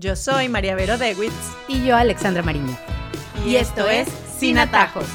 Yo soy María Vero Dewitz. Y yo, Alexandra Mariño. Y, esto es Sin Atajos.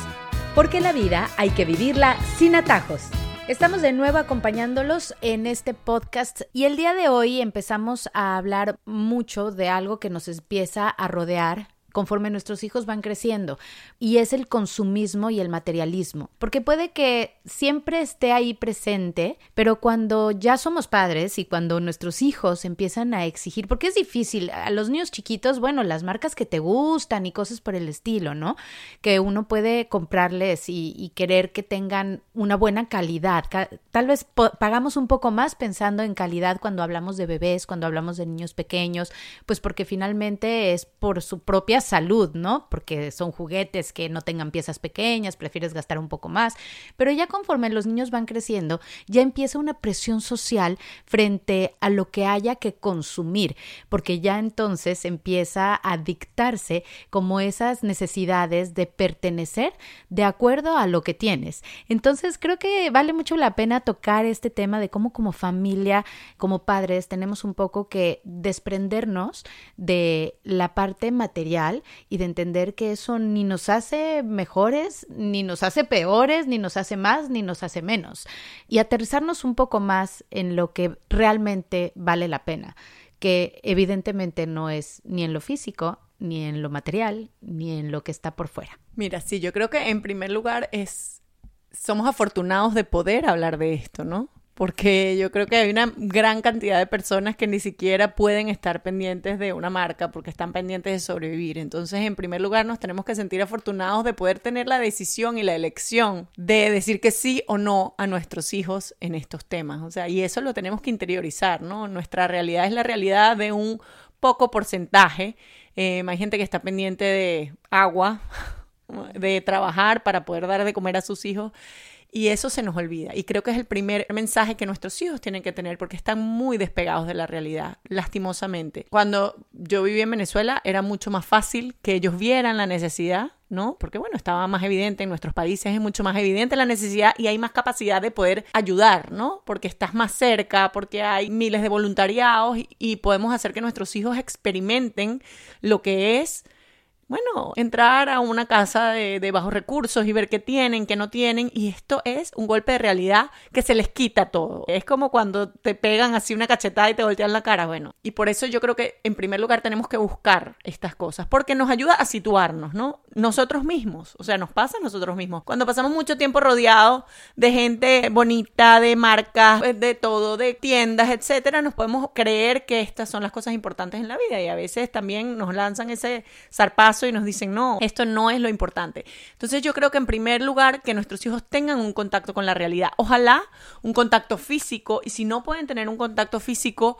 Porque la vida hay que vivirla sin atajos. Estamos de nuevo acompañándolos en este podcast y el día de hoy empezamos a hablar mucho de algo que nos empieza a rodear conforme nuestros hijos van creciendo, y es el consumismo y el materialismo, porque puede que siempre esté ahí presente, pero cuando ya somos padres y cuando nuestros hijos empiezan a exigir, porque es difícil, a los niños chiquitos, bueno, las marcas que te gustan y cosas por el estilo, ¿no? Que uno puede comprarles y, querer que tengan una buena calidad. Tal vez pagamos un poco más pensando en calidad cuando hablamos de bebés, cuando hablamos de niños pequeños, pues porque finalmente es por su propia salud, ¿no? Porque son juguetes que no tengan piezas pequeñas, prefieres gastar un poco más. Pero ya conforme los niños van creciendo, ya empieza una presión social frente a lo que haya que consumir, porque ya entonces empieza a dictarse como esas necesidades de pertenecer de acuerdo a lo que tienes. Entonces creo que vale mucho la pena tocar este tema de cómo como familia, como padres, tenemos un poco que desprendernos de la parte material y de entender que eso ni nos hace mejores, ni nos hace peores, ni nos hace más, ni nos hace menos. Y aterrizarnos un poco más en lo que realmente vale la pena, que evidentemente no es ni en lo físico, ni en lo material, ni en lo que está por fuera. Mira, sí, yo creo que en primer lugar es somos afortunados de poder hablar de esto, ¿no? Porque yo creo que hay una gran cantidad de personas que ni siquiera pueden estar pendientes de una marca porque están pendientes de sobrevivir. Entonces, en primer lugar, nos tenemos que sentir afortunados de poder tener la decisión y la elección de decir que sí o no a nuestros hijos en estos temas. O sea, y eso lo tenemos que interiorizar, ¿no? Nuestra realidad es la realidad de un poco porcentaje. Eh, hay gente que está pendiente de agua, de trabajar para poder dar de comer a sus hijos. Y eso se nos olvida. Y creo que es el primer mensaje que nuestros hijos tienen que tener porque están muy despegados de la realidad, lastimosamente. Cuando yo viví en Venezuela era mucho más fácil que ellos vieran la necesidad, ¿no? Porque bueno, estaba más evidente en nuestros países, es mucho más evidente la necesidad y hay más capacidad de poder ayudar, ¿no? Porque estás más cerca, porque hay miles de voluntariados y, y podemos hacer que nuestros hijos experimenten lo que es bueno, entrar a una casa de, bajos recursos y ver qué tienen, qué no tienen, y esto es un golpe de realidad que se les quita todo. Es como cuando te pegan así una cachetada y te voltean la cara, bueno. Y por eso yo creo que en primer lugar tenemos que buscar estas cosas, porque nos ayuda a situarnos, ¿no? Nosotros mismos, o sea, nos pasa a nosotros mismos. Cuando pasamos mucho tiempo rodeados de gente bonita, de marcas, de todo, de tiendas, etcétera, nos podemos creer que estas son las cosas importantes en la vida y a veces también nos lanzan ese zarpazo y nos dicen, no, esto no es lo importante. Entonces yo creo que en primer lugar que nuestros hijos tengan un contacto con la realidad. Ojalá un contacto físico y si no pueden tener un contacto físico,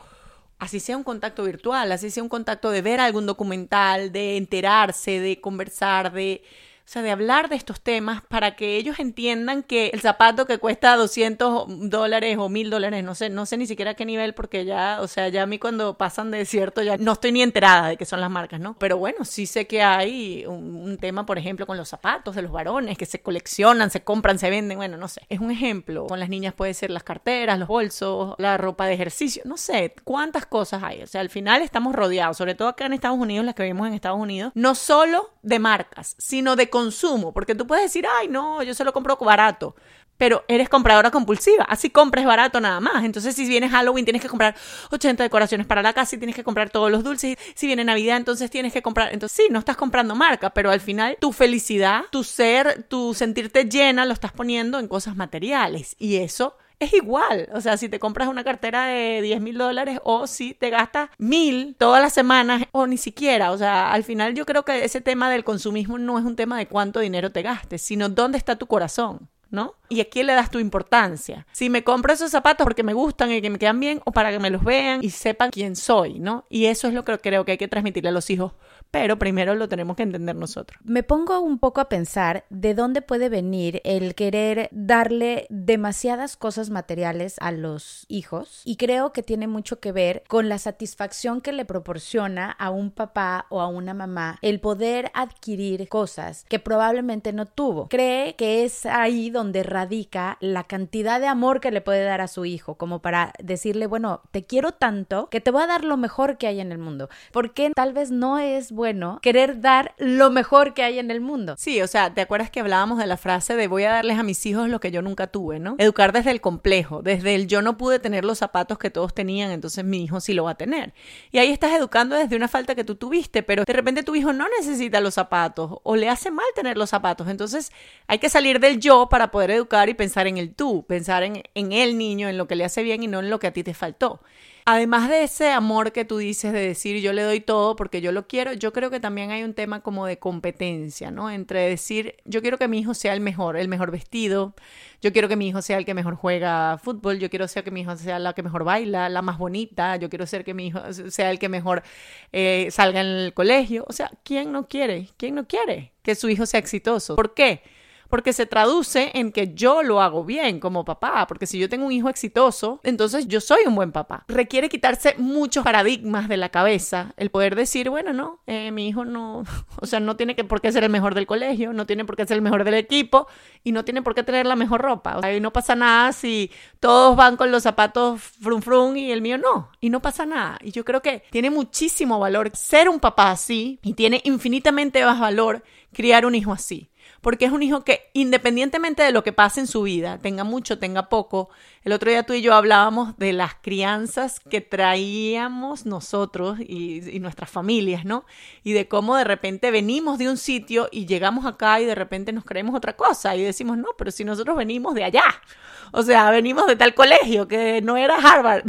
así sea un contacto virtual, así sea un contacto de ver algún documental, de enterarse, de conversar, de o sea, de hablar de estos temas para que ellos entiendan que el zapato que cuesta 200 dólares o 1000 dólares, no sé, no sé ni siquiera a qué nivel, porque ya, o sea, ya a mí cuando pasan de cierto, ya no estoy ni enterada de qué son las marcas, ¿no? Pero bueno, sí sé que hay un, tema, por ejemplo, con los zapatos de los varones, que se coleccionan, se compran, se venden, bueno, no sé. Es un ejemplo. Con las niñas puede ser las carteras, los bolsos, la ropa de ejercicio, no sé, cuántas cosas hay. O sea, al final estamos rodeados, sobre todo acá en Estados Unidos, las que vivimos en Estados Unidos, no solo de marcas, sino de consumo, porque tú puedes decir, ay, no, yo se lo compro barato, pero eres compradora compulsiva, así compres barato nada más. Entonces, si viene Halloween, tienes que comprar 80 decoraciones para la casa y tienes que comprar todos los dulces. Si viene Navidad, entonces tienes que comprar. Entonces, sí, no estás comprando marca, pero al final tu felicidad, tu ser, tu sentirte llena, lo estás poniendo en cosas materiales. Y eso es igual. O sea, si te compras una cartera de 10 mil dólares o si te gastas mil todas las semanas o ni siquiera. O sea, al final yo creo que ese tema del consumismo no es un tema de cuánto dinero te gastes, sino dónde está tu corazón. ¿No? ¿Y a quién le das tu importancia? Si me compro esos zapatos porque me gustan y que me quedan bien o para que me los vean y sepan quién soy, ¿no? Y eso es lo que creo que hay que transmitirle a los hijos pero primero lo tenemos que entender nosotros. Me pongo un poco a pensar de dónde puede venir el querer darle demasiadas cosas materiales a los hijos y creo que tiene mucho que ver con la satisfacción que le proporciona a un papá o a una mamá el poder adquirir cosas que probablemente no tuvo. Cree que es ahí donde donde radica la cantidad de amor que le puede dar a su hijo, como para decirle, bueno, te quiero tanto que te voy a dar lo mejor que hay en el mundo. Porque tal vez no es bueno querer dar lo mejor que hay en el mundo. Sí, o sea, ¿te acuerdas que hablábamos de la frase de voy a darles a mis hijos lo que yo nunca tuve, ¿no? Educar desde el complejo, desde el yo no pude tener los zapatos que todos tenían, entonces mi hijo sí lo va a tener. Y ahí estás educando desde una falta que tú tuviste, pero de repente tu hijo no necesita los zapatos o le hace mal tener los zapatos. Entonces hay que salir del yo para poder educar y pensar en el tú, pensar en, en el niño, en lo que le hace bien y no en lo que a ti te faltó. Además de ese amor que tú dices de decir yo le doy todo porque yo lo quiero, yo creo que también hay un tema como de competencia, ¿no? Entre decir yo quiero que mi hijo sea el mejor, el mejor vestido, yo quiero que mi hijo sea el que mejor juega fútbol, yo quiero ser que mi hijo sea la que mejor baila, la más bonita, yo quiero ser que mi hijo sea el que mejor eh, salga en el colegio. O sea, ¿quién no quiere? ¿Quién no quiere que su hijo sea exitoso? ¿Por qué? Porque se traduce en que yo lo hago bien como papá, porque si yo tengo un hijo exitoso, entonces yo soy un buen papá. Requiere quitarse muchos paradigmas de la cabeza, el poder decir, bueno, no, eh, mi hijo no, o sea, no tiene que, por qué ser el mejor del colegio, no tiene por qué ser el mejor del equipo y no tiene por qué tener la mejor ropa. O sea, y no pasa nada si todos van con los zapatos frum frum y el mío no, y no pasa nada. Y yo creo que tiene muchísimo valor ser un papá así y tiene infinitamente más valor criar un hijo así porque es un hijo que independientemente de lo que pase en su vida, tenga mucho, tenga poco, el otro día tú y yo hablábamos de las crianzas que traíamos nosotros y, nuestras familias, ¿no? Y de cómo de repente venimos de un sitio y llegamos acá y de repente nos creemos otra cosa y decimos, no, pero si nosotros venimos de allá, o sea, venimos de tal colegio que no era Harvard.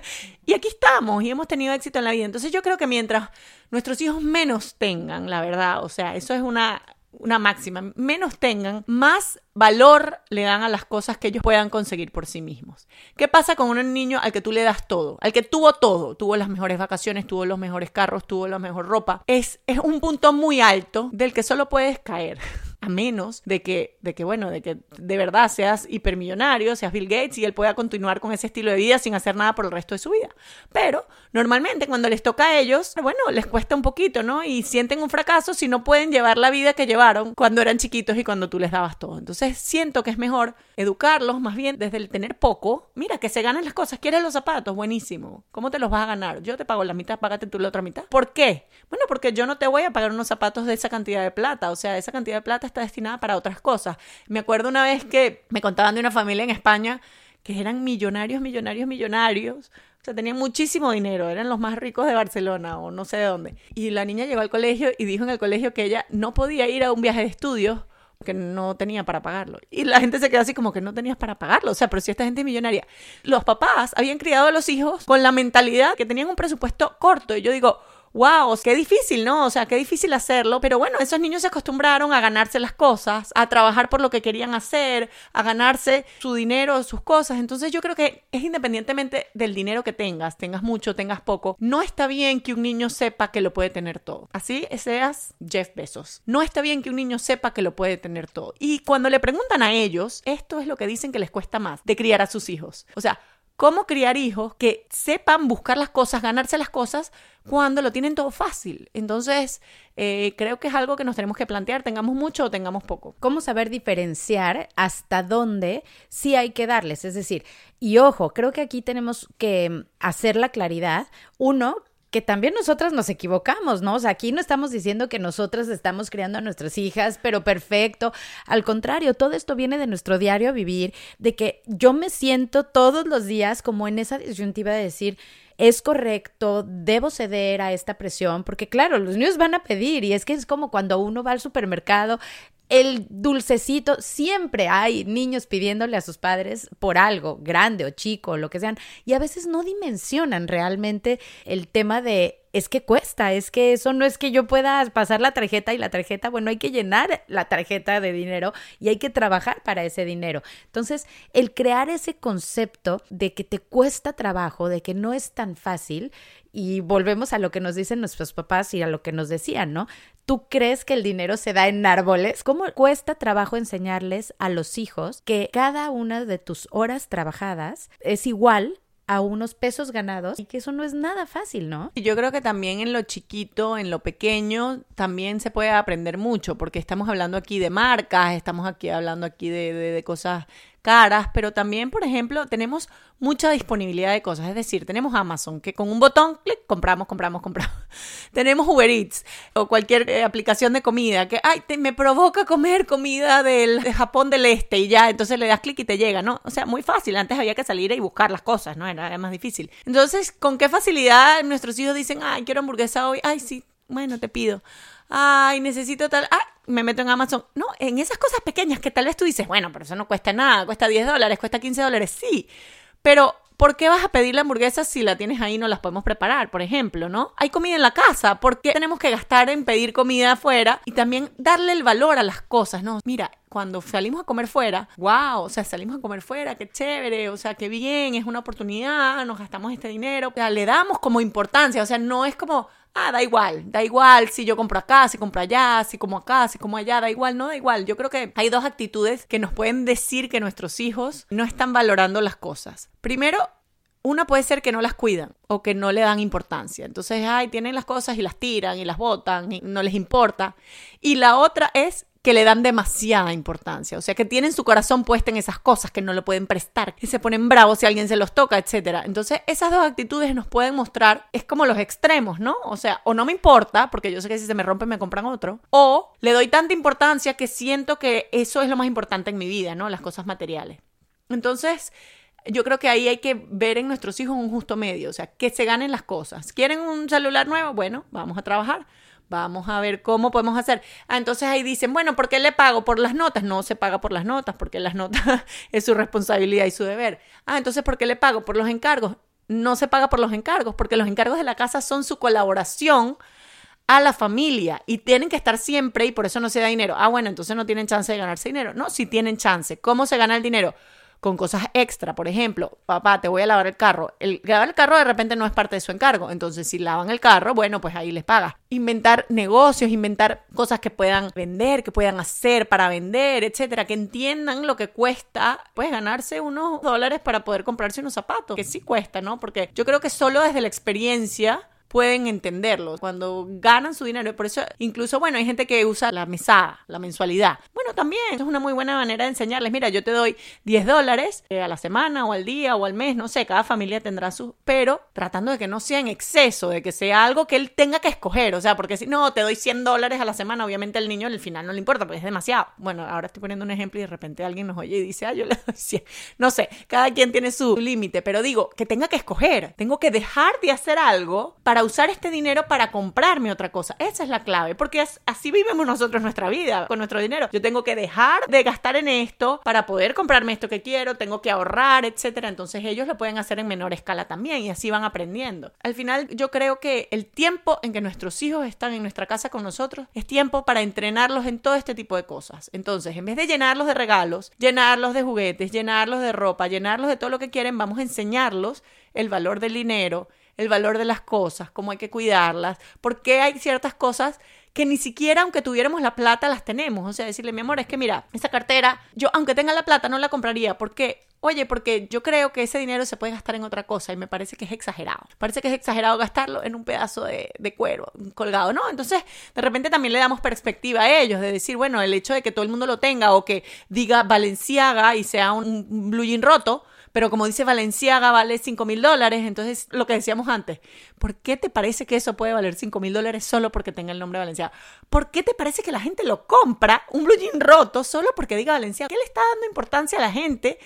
y aquí estamos y hemos tenido éxito en la vida. Entonces yo creo que mientras nuestros hijos menos tengan, la verdad, o sea, eso es una una máxima, menos tengan, más valor le dan a las cosas que ellos puedan conseguir por sí mismos. ¿Qué pasa con un niño al que tú le das todo? Al que tuvo todo, tuvo las mejores vacaciones, tuvo los mejores carros, tuvo la mejor ropa. Es, es un punto muy alto del que solo puedes caer a menos de que, de que, bueno, de que de verdad seas hipermillonario, seas Bill Gates y él pueda continuar con ese estilo de vida sin hacer nada por el resto de su vida. Pero normalmente cuando les toca a ellos, bueno, les cuesta un poquito, ¿no? Y sienten un fracaso si no pueden llevar la vida que llevaron cuando eran chiquitos y cuando tú les dabas todo. Entonces siento que es mejor educarlos más bien desde el tener poco. Mira, que se ganen las cosas. ¿Quieres los zapatos? Buenísimo. ¿Cómo te los vas a ganar? Yo te pago la mitad, págate tú la otra mitad. ¿Por qué? Bueno, porque yo no te voy a pagar unos zapatos de esa cantidad de plata. O sea, esa cantidad de plata está destinada para otras cosas. Me acuerdo una vez que me contaban de una familia en España que eran millonarios, millonarios, millonarios. O sea, tenían muchísimo dinero, eran los más ricos de Barcelona o no sé de dónde. Y la niña llegó al colegio y dijo en el colegio que ella no podía ir a un viaje de estudios que no tenía para pagarlo. Y la gente se quedó así como que no tenías para pagarlo. O sea, pero si esta gente es millonaria. Los papás habían criado a los hijos con la mentalidad que tenían un presupuesto corto. Y yo digo, wow, qué difícil, ¿no? O sea, qué difícil hacerlo, pero bueno, esos niños se acostumbraron a ganarse las cosas, a trabajar por lo que querían hacer, a ganarse su dinero, sus cosas. Entonces yo creo que es independientemente del dinero que tengas, tengas mucho, tengas poco, no está bien que un niño sepa que lo puede tener todo. Así seas Jeff Bezos. No está bien que un niño sepa que lo puede tener todo. Y cuando le preguntan a ellos, esto es lo que dicen que les cuesta más de criar a sus hijos. O sea, cómo criar hijos que sepan buscar las cosas, ganarse las cosas cuando lo tienen todo fácil. Entonces, eh, creo que es algo que nos tenemos que plantear, tengamos mucho o tengamos poco. ¿Cómo saber diferenciar hasta dónde sí hay que darles? Es decir, y ojo, creo que aquí tenemos que hacer la claridad. Uno, que también nosotras nos equivocamos, ¿no? O sea, aquí no estamos diciendo que nosotras estamos criando a nuestras hijas, pero perfecto. Al contrario, todo esto viene de nuestro diario vivir, de que yo me siento todos los días como en esa disyuntiva de decir, es correcto, debo ceder a esta presión, porque claro, los niños van a pedir y es que es como cuando uno va al supermercado, el dulcecito, siempre hay niños pidiéndole a sus padres por algo, grande o chico, lo que sean, y a veces no dimensionan realmente el tema de es que cuesta, es que eso no es que yo pueda pasar la tarjeta y la tarjeta, bueno, hay que llenar la tarjeta de dinero y hay que trabajar para ese dinero. Entonces, el crear ese concepto de que te cuesta trabajo, de que no es tan fácil, y volvemos a lo que nos dicen nuestros papás y a lo que nos decían, ¿no? ¿Tú crees que el dinero se da en árboles? ¿Cómo cuesta trabajo enseñarles a los hijos que cada una de tus horas trabajadas es igual a unos pesos ganados y que eso no es nada fácil, ¿no? Y yo creo que también en lo chiquito, en lo pequeño, también se puede aprender mucho, porque estamos hablando aquí de marcas, estamos aquí hablando aquí de, de, de cosas caras, pero también, por ejemplo, tenemos mucha disponibilidad de cosas. Es decir, tenemos Amazon, que con un botón, clic, compramos, compramos, compramos. tenemos Uber Eats o cualquier eh, aplicación de comida que, ay, me provoca comer comida del, de Japón del Este y ya, entonces le das clic y te llega, ¿no? O sea, muy fácil. Antes había que salir y buscar las cosas, ¿no? Era, era más difícil. Entonces, ¿con qué facilidad nuestros hijos dicen, ay, quiero hamburguesa hoy? Ay, sí, bueno, te pido ay, necesito tal, ah, me meto en Amazon. No, en esas cosas pequeñas que tal vez tú dices, bueno, pero eso no cuesta nada, cuesta 10 dólares, cuesta 15 dólares, sí, pero ¿por qué vas a pedir la hamburguesa si la tienes ahí y no las podemos preparar, por ejemplo, ¿no? Hay comida en la casa, ¿por qué tenemos que gastar en pedir comida afuera y también darle el valor a las cosas, ¿no? Mira, cuando salimos a comer fuera, wow, o sea, salimos a comer fuera, qué chévere, o sea, qué bien, es una oportunidad, nos gastamos este dinero, o sea, le damos como importancia, o sea, no es como, ah, da igual, da igual si yo compro acá, si compro allá, si como acá, si como allá, da igual, no da igual. Yo creo que hay dos actitudes que nos pueden decir que nuestros hijos no están valorando las cosas. Primero, una puede ser que no las cuidan o que no le dan importancia. Entonces, ay, tienen las cosas y las tiran y las botan y no les importa. Y la otra es que le dan demasiada importancia, o sea, que tienen su corazón puesto en esas cosas que no le pueden prestar, que se ponen bravos si alguien se los toca, etc. Entonces, esas dos actitudes nos pueden mostrar, es como los extremos, ¿no? O sea, o no me importa, porque yo sé que si se me rompe me compran otro, o le doy tanta importancia que siento que eso es lo más importante en mi vida, ¿no? Las cosas materiales. Entonces, yo creo que ahí hay que ver en nuestros hijos un justo medio, o sea, que se ganen las cosas. ¿Quieren un celular nuevo? Bueno, vamos a trabajar. Vamos a ver cómo podemos hacer. Ah, entonces ahí dicen, bueno, ¿por qué le pago? Por las notas. No se paga por las notas, porque las notas es su responsabilidad y su deber. Ah, entonces ¿por qué le pago? Por los encargos. No se paga por los encargos, porque los encargos de la casa son su colaboración a la familia y tienen que estar siempre y por eso no se da dinero. Ah, bueno, entonces no tienen chance de ganarse dinero. No, sí tienen chance. ¿Cómo se gana el dinero? Con cosas extra. Por ejemplo, papá, te voy a lavar el carro. El lavar el carro de repente no es parte de su encargo. Entonces, si lavan el carro, bueno, pues ahí les paga. Inventar negocios, inventar cosas que puedan vender, que puedan hacer para vender, etcétera, que entiendan lo que cuesta, pues ganarse unos dólares para poder comprarse unos zapatos, que sí cuesta, ¿no? Porque yo creo que solo desde la experiencia pueden entenderlo cuando ganan su dinero. Por eso, incluso, bueno, hay gente que usa la mesada, la mensualidad. Bueno, también es una muy buena manera de enseñarles. Mira, yo te doy 10 dólares eh, a la semana o al día o al mes, no sé, cada familia tendrá su, pero tratando de que no sea en exceso, de que sea algo que él tenga que escoger. O sea, porque si no, te doy 100 dólares a la semana, obviamente al niño al final no le importa, porque es demasiado. Bueno, ahora estoy poniendo un ejemplo y de repente alguien nos oye y dice, ah, yo le doy 100. No sé, cada quien tiene su límite, pero digo, que tenga que escoger. Tengo que dejar de hacer algo para usar este dinero para comprarme otra cosa. Esa es la clave, porque así vivimos nosotros nuestra vida con nuestro dinero. Yo tengo que dejar de gastar en esto para poder comprarme esto que quiero, tengo que ahorrar, etcétera. Entonces ellos lo pueden hacer en menor escala también y así van aprendiendo. Al final yo creo que el tiempo en que nuestros hijos están en nuestra casa con nosotros es tiempo para entrenarlos en todo este tipo de cosas. Entonces, en vez de llenarlos de regalos, llenarlos de juguetes, llenarlos de ropa, llenarlos de todo lo que quieren, vamos a enseñarlos el valor del dinero, el valor de las cosas, cómo hay que cuidarlas, porque hay ciertas cosas que ni siquiera aunque tuviéramos la plata las tenemos. O sea, decirle, mi amor, es que mira, esa cartera, yo aunque tenga la plata no la compraría. ¿Por qué? Oye, porque yo creo que ese dinero se puede gastar en otra cosa y me parece que es exagerado. Parece que es exagerado gastarlo en un pedazo de, cuero colgado, ¿no? Entonces, de repente también le damos perspectiva a ellos de decir, bueno, el hecho de que todo el mundo lo tenga o que diga Valenciaga y sea un blue jean roto, pero como dice Valenciaga, vale 5 mil dólares. Entonces, lo que decíamos antes, ¿por qué te parece que eso puede valer 5 mil dólares solo porque tenga el nombre de Valenciaga? ¿Por qué te parece que la gente lo compra, un blue roto, solo porque diga Valenciaga? ¿Qué le está dando importancia a la gente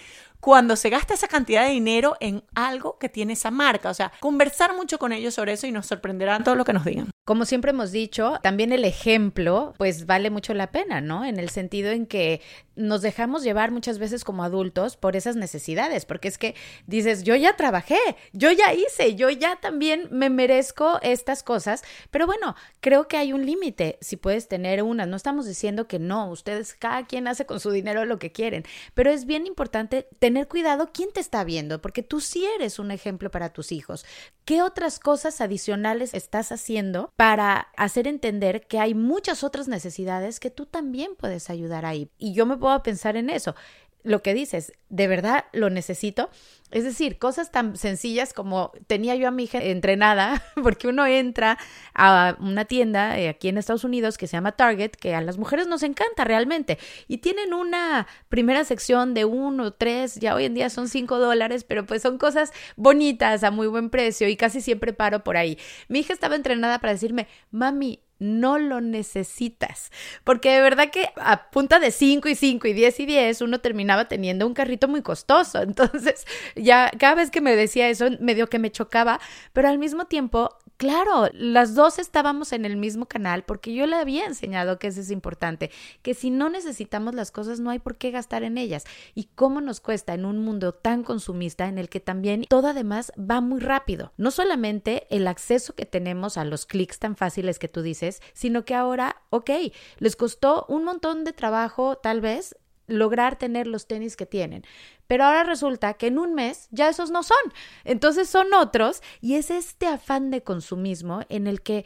cuando se gasta esa cantidad de dinero en algo que tiene esa marca. O sea, conversar mucho con ellos sobre eso y nos sorprenderán todo lo que nos digan. Como siempre hemos dicho, también el ejemplo, pues vale mucho la pena, ¿no? En el sentido en que nos dejamos llevar muchas veces como adultos por esas necesidades, porque es que dices, yo ya trabajé, yo ya hice, yo ya también me merezco estas cosas, pero bueno, creo que hay un límite, si puedes tener una, no estamos diciendo que no, ustedes, cada quien hace con su dinero lo que quieren, pero es bien importante tener tener cuidado quién te está viendo, porque tú sí eres un ejemplo para tus hijos. ¿Qué otras cosas adicionales estás haciendo para hacer entender que hay muchas otras necesidades que tú también puedes ayudar ahí? Y yo me puedo pensar en eso lo que dices, de verdad lo necesito. Es decir, cosas tan sencillas como tenía yo a mi hija entrenada, porque uno entra a una tienda eh, aquí en Estados Unidos que se llama Target, que a las mujeres nos encanta realmente, y tienen una primera sección de uno, tres, ya hoy en día son cinco dólares, pero pues son cosas bonitas a muy buen precio y casi siempre paro por ahí. Mi hija estaba entrenada para decirme, mami, no lo necesitas. Porque de verdad que a punta de 5 y 5 y 10 y 10 uno terminaba teniendo un carrito muy costoso. Entonces, ya cada vez que me decía eso, medio que me chocaba, pero al mismo tiempo Claro, las dos estábamos en el mismo canal porque yo le había enseñado que eso es importante, que si no necesitamos las cosas no hay por qué gastar en ellas. Y cómo nos cuesta en un mundo tan consumista en el que también todo además va muy rápido. No solamente el acceso que tenemos a los clics tan fáciles que tú dices, sino que ahora, ok, les costó un montón de trabajo tal vez lograr tener los tenis que tienen. Pero ahora resulta que en un mes ya esos no son. Entonces son otros y es este afán de consumismo en el que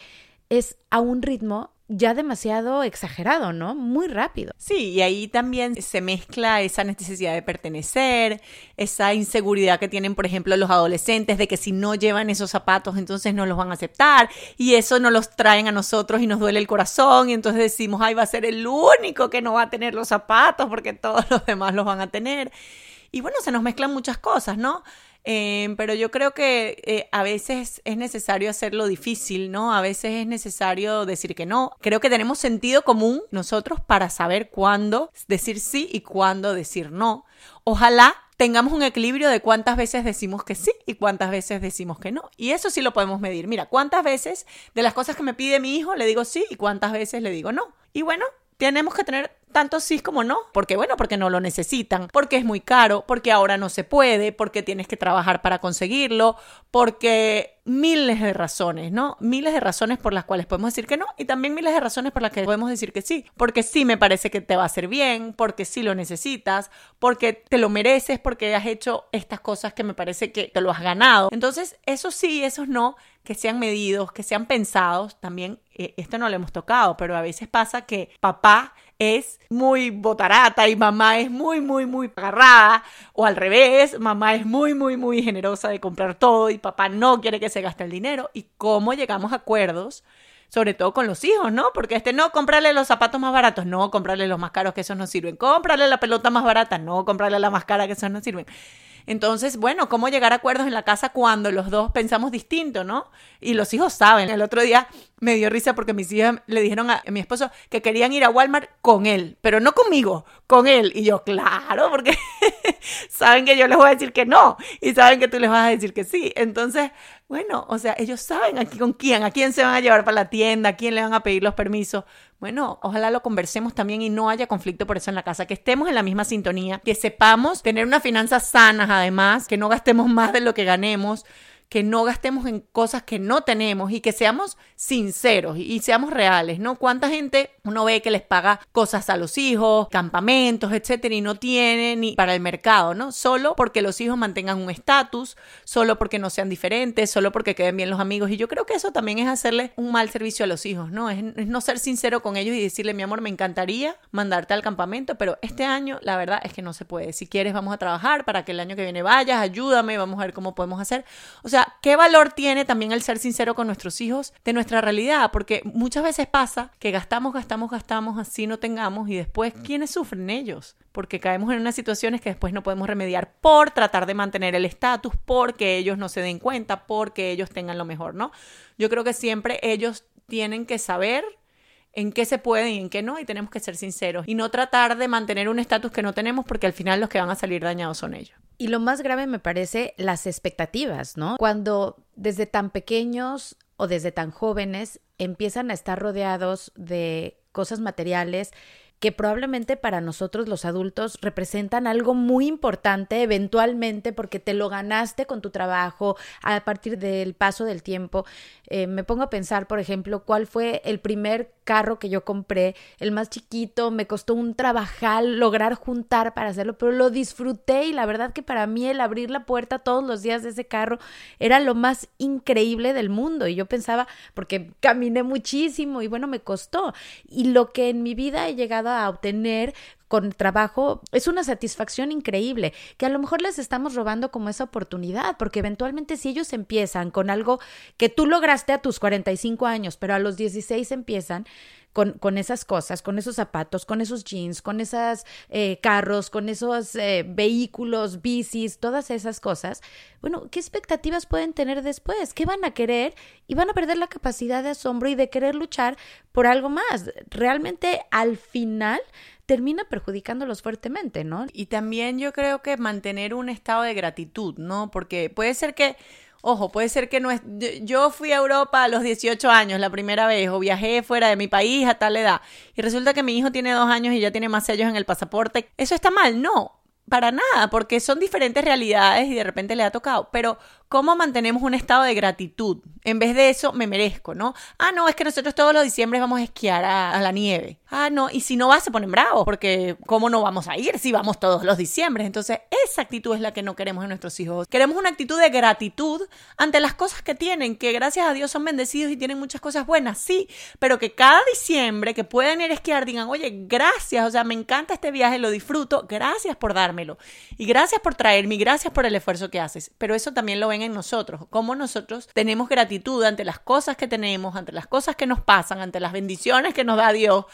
es a un ritmo ya demasiado exagerado, ¿no? Muy rápido. Sí, y ahí también se mezcla esa necesidad de pertenecer, esa inseguridad que tienen, por ejemplo, los adolescentes de que si no llevan esos zapatos, entonces no los van a aceptar, y eso nos los traen a nosotros y nos duele el corazón, y entonces decimos, ay, va a ser el único que no va a tener los zapatos porque todos los demás los van a tener. Y bueno, se nos mezclan muchas cosas, ¿no? Em, pero yo creo que eh, a veces es necesario hacerlo difícil, ¿no? A veces es necesario decir que no. Creo que tenemos sentido común nosotros para saber cuándo decir sí y cuándo decir no. Ojalá tengamos un equilibrio de cuántas veces decimos que sí y cuántas veces decimos que no. Y eso sí lo podemos medir. Mira, cuántas veces de las cosas que me pide mi hijo le digo sí y cuántas veces le digo no. Y bueno, tenemos que tener tanto sí como no. porque bueno? Porque no lo necesitan, porque es muy caro, porque ahora no se puede, porque tienes que trabajar para conseguirlo, porque miles de razones, ¿no? Miles de razones por las cuales podemos decir que no y también miles de razones por las que podemos decir que sí. Porque sí me parece que te va a hacer bien, porque sí lo necesitas, porque te lo mereces, porque has hecho estas cosas que me parece que te lo has ganado. Entonces, eso sí, esos no, que sean medidos, que sean pensados, también eh, esto no lo hemos tocado, pero a veces pasa que papá es muy botarata y mamá es muy, muy, muy agarrada. O al revés, mamá es muy, muy, muy generosa de comprar todo y papá no quiere que se gaste el dinero. Y cómo llegamos a acuerdos, sobre todo con los hijos, ¿no? Porque este no, comprarle los zapatos más baratos, no, comprarle los más caros que esos no sirven. Comprarle la pelota más barata, no, comprarle la más cara que esos no sirven. Entonces, bueno, ¿cómo llegar a acuerdos en la casa cuando los dos pensamos distinto, no? Y los hijos saben. El otro día me dio risa porque mis hijas le dijeron a mi esposo que querían ir a Walmart con él, pero no conmigo, con él. Y yo, claro, porque saben que yo les voy a decir que no y saben que tú les vas a decir que sí. Entonces, bueno, o sea, ellos saben aquí con quién, a quién se van a llevar para la tienda, a quién le van a pedir los permisos. Bueno, ojalá lo conversemos también y no haya conflicto por eso en la casa, que estemos en la misma sintonía, que sepamos tener unas finanzas sanas además, que no gastemos más de lo que ganemos, que no gastemos en cosas que no tenemos y que seamos sinceros y seamos reales, ¿no? ¿Cuánta gente uno ve que les paga cosas a los hijos, campamentos, etcétera, y no tiene ni para el mercado, ¿no? Solo porque los hijos mantengan un estatus, solo porque no sean diferentes, solo porque queden bien los amigos. Y yo creo que eso también es hacerle un mal servicio a los hijos, ¿no? Es, no ser sincero con ellos y decirle, mi amor, me encantaría mandarte al campamento, pero este año la verdad es que no se puede. Si quieres, vamos a trabajar para que el año que viene vayas, ayúdame, vamos a ver cómo podemos hacer. O sea, ¿qué valor tiene también el ser sincero con nuestros hijos de nuestra realidad? Porque muchas veces pasa que gastamos, gastamos, gastamos, así no tengamos y después, ¿quiénes sufren ellos? Porque caemos en unas situaciones que después no podemos remediar por tratar de mantener el estatus, porque ellos no se den cuenta, porque ellos tengan lo mejor, ¿no? Yo creo que siempre ellos tienen que saber en qué se puede y en qué no, y tenemos que ser sinceros y no tratar de mantener un estatus que no tenemos porque al final los que van a salir dañados son ellos. Y lo más grave me parece las expectativas, ¿no? Cuando desde tan pequeños o desde tan jóvenes empiezan a estar rodeados de cosas materiales que probablemente para nosotros los adultos representan algo muy importante eventualmente porque te lo ganaste con tu trabajo a partir del paso del tiempo. Eh, me pongo a pensar, por ejemplo, cuál fue el primer carro que yo compré, el más chiquito, me costó un trabajal lograr juntar para hacerlo, pero lo disfruté y la verdad que para mí el abrir la puerta todos los días de ese carro era lo más increíble del mundo y yo pensaba, porque caminé muchísimo y bueno, me costó. Y lo que en mi vida he llegado a obtener con trabajo, es una satisfacción increíble, que a lo mejor les estamos robando como esa oportunidad, porque eventualmente si ellos empiezan con algo que tú lograste a tus 45 años, pero a los 16 empiezan, con, con, esas cosas, con esos zapatos, con esos jeans, con esos eh, carros, con esos eh, vehículos, bicis, todas esas cosas, bueno, ¿qué expectativas pueden tener después? ¿Qué van a querer? Y van a perder la capacidad de asombro y de querer luchar por algo más. Realmente al final termina perjudicándolos fuertemente, ¿no? Y también yo creo que mantener un estado de gratitud, ¿no? Porque puede ser que Ojo, puede ser que no es... Yo fui a Europa a los 18 años la primera vez o viajé fuera de mi país a tal edad y resulta que mi hijo tiene dos años y ya tiene más sellos en el pasaporte. ¿Eso está mal? No, para nada, porque son diferentes realidades y de repente le ha tocado. Pero ¿Cómo mantenemos un estado de gratitud? En vez de eso, me merezco, ¿no? Ah, no, es que nosotros todos los diciembre vamos a esquiar a, la nieve. Ah, no, y si no vas, se ponen bravos, porque ¿cómo no vamos a ir si vamos todos los diciembre? Entonces, esa actitud es la que no queremos en nuestros hijos. Queremos una actitud de gratitud ante las cosas que tienen, que gracias a Dios son bendecidos y tienen muchas cosas buenas, sí, pero que cada diciembre que puedan ir a esquiar digan, oye, gracias, o sea, me encanta este viaje, lo disfruto, gracias por dármelo. Y gracias por traerme, y gracias por el esfuerzo que haces. Pero eso también lo ven en nosotros, cómo nosotros tenemos gratitud ante las cosas que tenemos, ante las cosas que nos pasan, ante las bendiciones que nos da Dios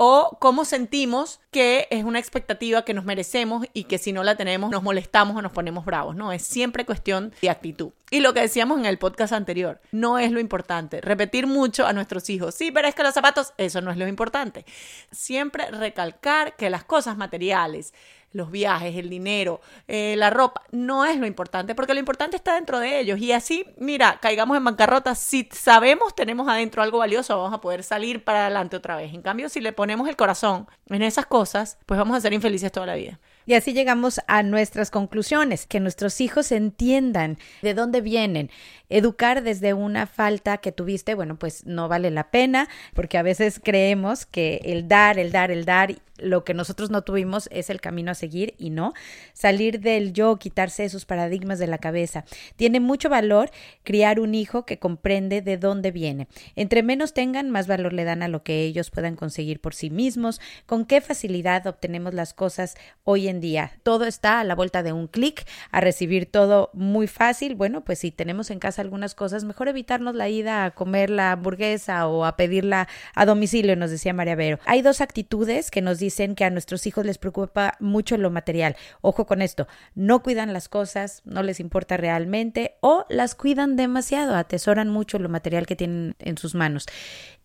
o cómo sentimos que es una expectativa que nos merecemos y que si no la tenemos nos molestamos o nos ponemos bravos, ¿no? Es siempre cuestión de actitud. Y lo que decíamos en el podcast anterior, no es lo importante. Repetir mucho a nuestros hijos, sí, pero es que los zapatos, eso no es lo importante. Siempre recalcar que las cosas materiales, los viajes, el dinero, eh, la ropa, no es lo importante, porque lo importante está dentro de ellos. Y así, mira, caigamos en bancarrota, si sabemos tenemos adentro algo valioso, vamos a poder salir para adelante otra vez. En cambio, si le ponemos el corazón en esas cosas, pues vamos a ser infelices toda la vida. Y así llegamos a nuestras conclusiones, que nuestros hijos entiendan de dónde vienen. Educar desde una falta que tuviste, bueno, pues no vale la pena, porque a veces creemos que el dar, el dar, el dar lo que nosotros no tuvimos es el camino a seguir y no. Salir del yo, quitarse esos paradigmas de la cabeza. Tiene mucho valor criar un hijo que comprende de dónde viene. Entre menos tengan, más valor le dan a lo que ellos puedan conseguir por sí mismos, con qué facilidad obtenemos las cosas hoy en día. Todo está a la vuelta de un clic, a recibir todo muy fácil. Bueno, pues si tenemos en casa algunas cosas, mejor evitarnos la ida a comer la hamburguesa o a pedirla a domicilio, nos decía María Vero. Hay dos actitudes que nos dicen que a nuestros hijos les preocupa mucho lo material. Ojo con esto, no cuidan las cosas, no les importa realmente o las cuidan demasiado, atesoran mucho lo material que tienen en sus manos.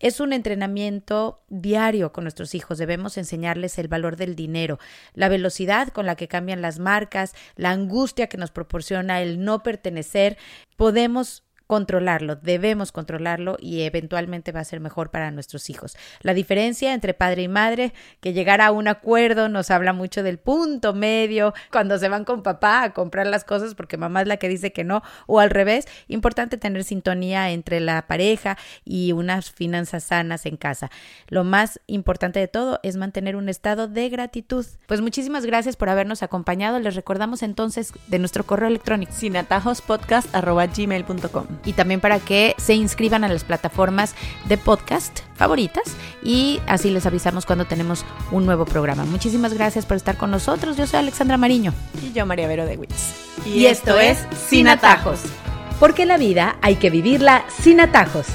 Es un entrenamiento diario con nuestros hijos, debemos enseñarles el valor del dinero, la velocidad con la que cambian las marcas, la angustia que nos proporciona el no pertenecer. Podemos controlarlo, debemos controlarlo y eventualmente va a ser mejor para nuestros hijos. La diferencia entre padre y madre, que llegar a un acuerdo nos habla mucho del punto medio, cuando se van con papá a comprar las cosas porque mamá es la que dice que no, o al revés, importante tener sintonía entre la pareja y unas finanzas sanas en casa. Lo más importante de todo es mantener un estado de gratitud. Pues muchísimas gracias por habernos acompañado. Les recordamos entonces de nuestro correo electrónico sinatajospodcast.gmail.com y también para que se inscriban a las plataformas de podcast favoritas y así les avisamos cuando tenemos un nuevo programa. Muchísimas gracias por estar con nosotros. Yo soy Alexandra Mariño. Y yo María Vero de Witz. Y, esto es Sin Atajos. Porque la vida hay que vivirla sin atajos.